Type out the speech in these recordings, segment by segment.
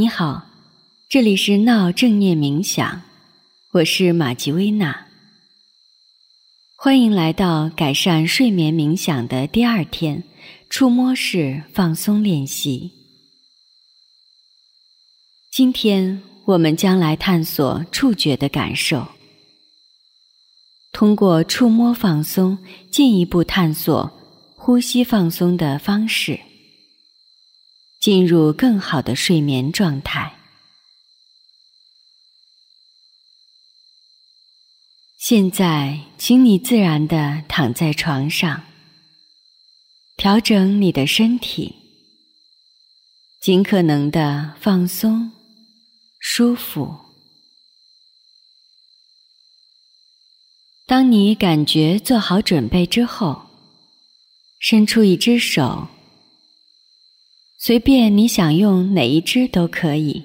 你好，这里是闹正念冥想，我是玛吉薇娜。欢迎来到改善睡眠冥想的第二天触摸式放松练习。今天我们将来探索触觉的感受，通过触摸放松，进一步探索呼吸放松的方式。进入更好的睡眠状态。现在，请你自然的躺在床上，调整你的身体，尽可能的放松、舒服。当你感觉做好准备之后，伸出一只手。随便你想用哪一支都可以，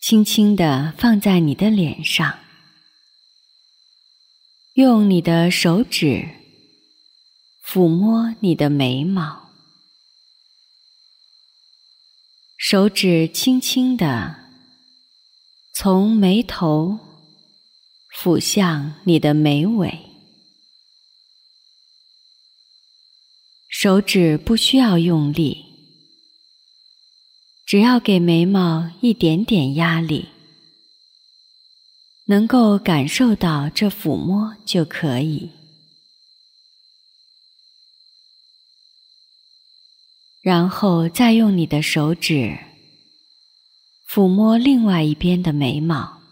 轻轻的放在你的脸上，用你的手指抚摸你的眉毛，手指轻轻的从眉头抚向你的眉尾。手指不需要用力。只要给眉毛一点点压力，能够感受到这抚摸就可以。然后再用你的手指抚摸另外一边的眉毛，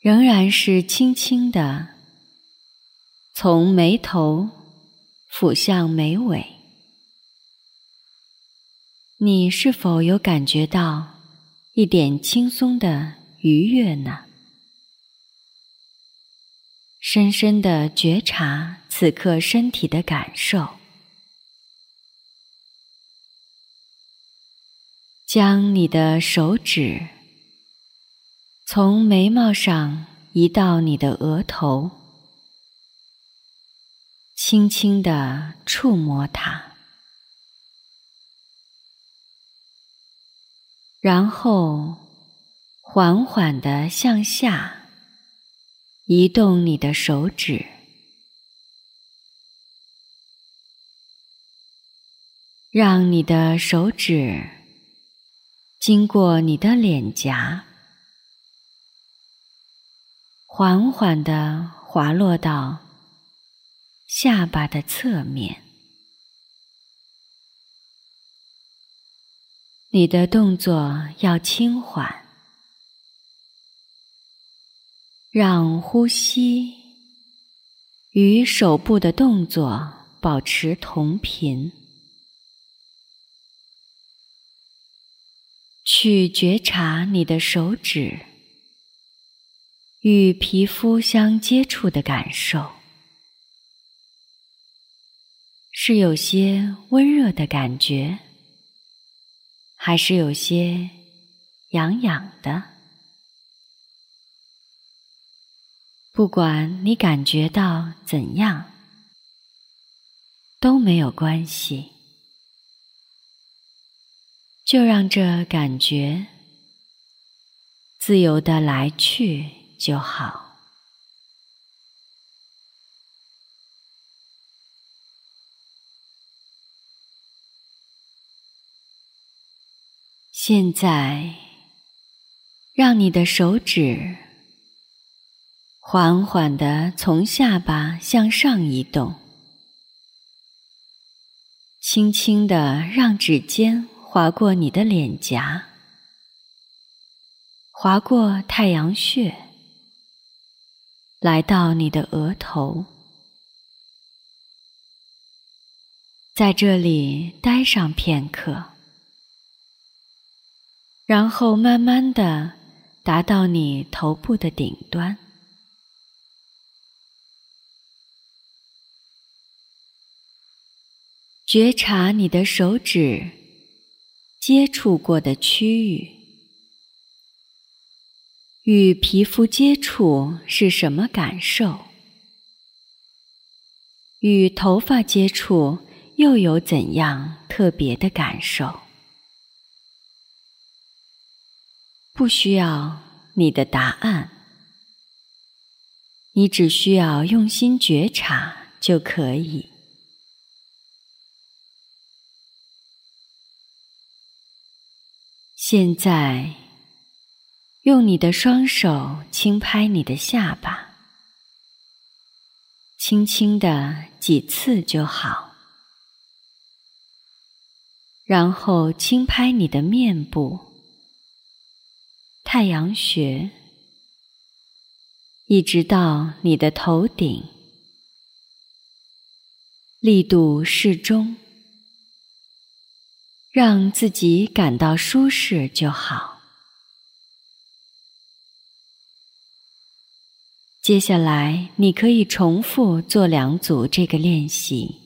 仍然是轻轻的从眉头抚向眉尾。你是否有感觉到一点轻松的愉悦呢？深深的觉察此刻身体的感受，将你的手指从眉毛上移到你的额头，轻轻的触摸它。然后，缓缓的向下移动你的手指，让你的手指经过你的脸颊，缓缓的滑落到下巴的侧面。你的动作要轻缓，让呼吸与手部的动作保持同频，去觉察你的手指与皮肤相接触的感受，是有些温热的感觉。还是有些痒痒的，不管你感觉到怎样，都没有关系，就让这感觉自由的来去就好。现在，让你的手指缓缓的从下巴向上移动，轻轻的让指尖划过你的脸颊，划过太阳穴，来到你的额头，在这里待上片刻。然后慢慢的达到你头部的顶端，觉察你的手指接触过的区域，与皮肤接触是什么感受？与头发接触又有怎样特别的感受？不需要你的答案，你只需要用心觉察就可以。现在，用你的双手轻拍你的下巴，轻轻的几次就好。然后轻拍你的面部、太阳穴，一直到你的头顶，力度适中。让自己感到舒适就好。接下来，你可以重复做两组这个练习。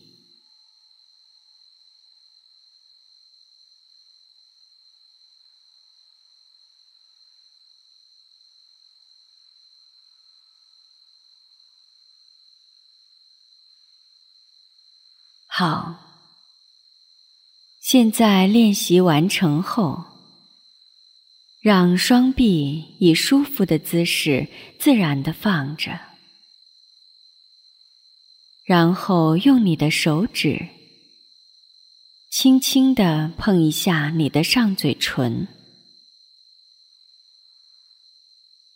好。现在练习完成后，让双臂以舒服的姿势自然的放着，然后用你的手指轻轻的碰一下你的上嘴唇。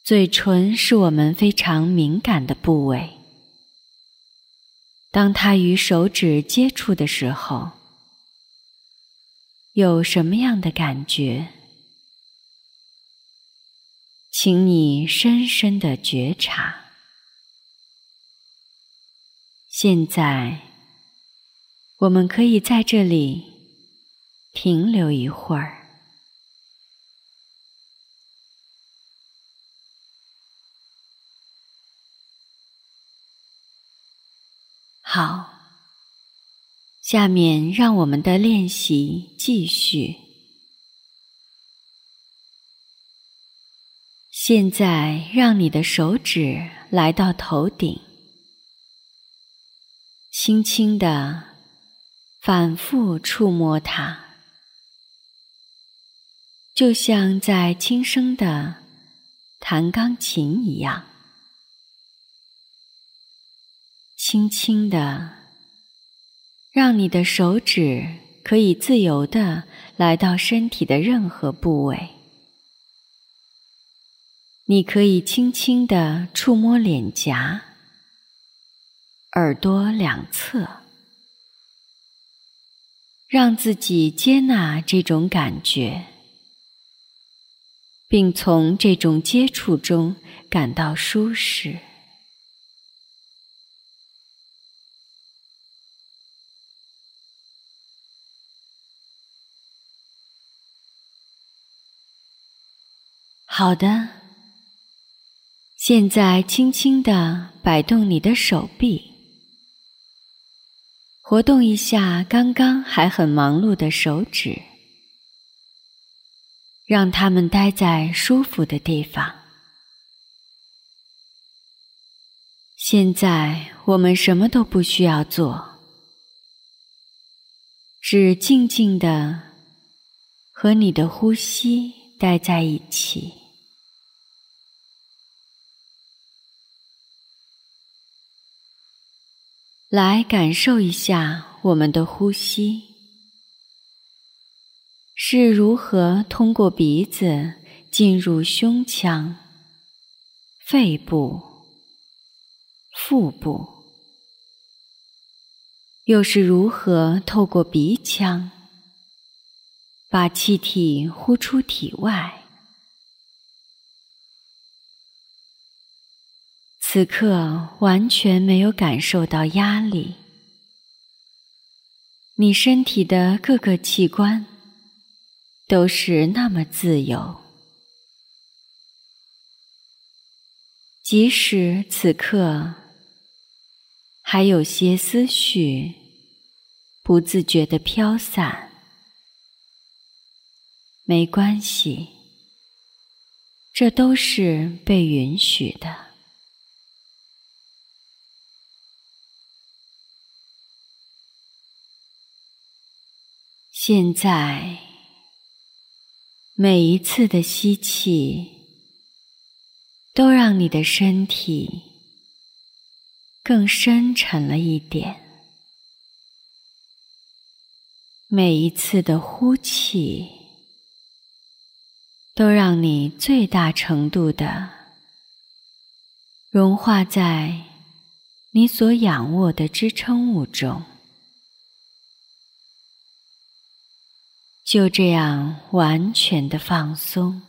嘴唇是我们非常敏感的部位，当它与手指接触的时候。有什么样的感觉？请你深深的觉察。现在，我们可以在这里停留一会儿。好。下面，让我们的练习继续。现在，让你的手指来到头顶，轻轻的反复触摸它，就像在轻声的弹钢琴一样，轻轻的。让你的手指可以自由的来到身体的任何部位。你可以轻轻的触摸脸颊、耳朵两侧，让自己接纳这种感觉，并从这种接触中感到舒适。好的，现在轻轻的摆动你的手臂，活动一下刚刚还很忙碌的手指，让它们待在舒服的地方。现在我们什么都不需要做，只静静的和你的呼吸待在一起。来感受一下我们的呼吸是如何通过鼻子进入胸腔、肺部、腹部，又是如何透过鼻腔把气体呼出体外。此刻完全没有感受到压力，你身体的各个器官都是那么自由，即使此刻还有些思绪不自觉的飘散，没关系，这都是被允许的。现在，每一次的吸气，都让你的身体更深沉了一点；每一次的呼气，都让你最大程度的融化在你所仰卧的支撑物中。就这样完全的放松，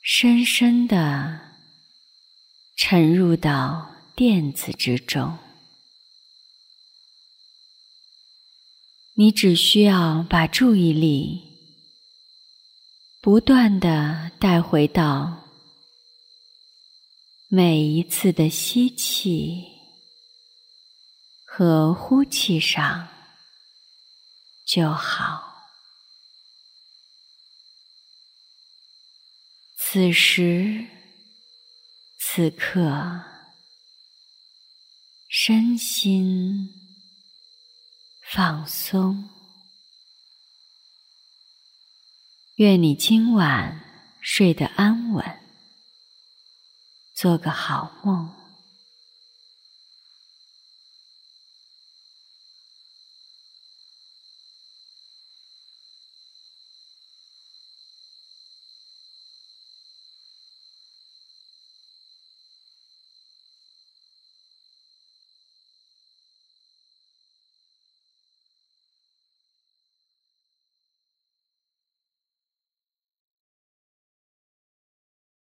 深深的沉入到垫子之中。你只需要把注意力不断的带回到每一次的吸气和呼气上。就好。此时此刻，身心放松。愿你今晚睡得安稳，做个好梦。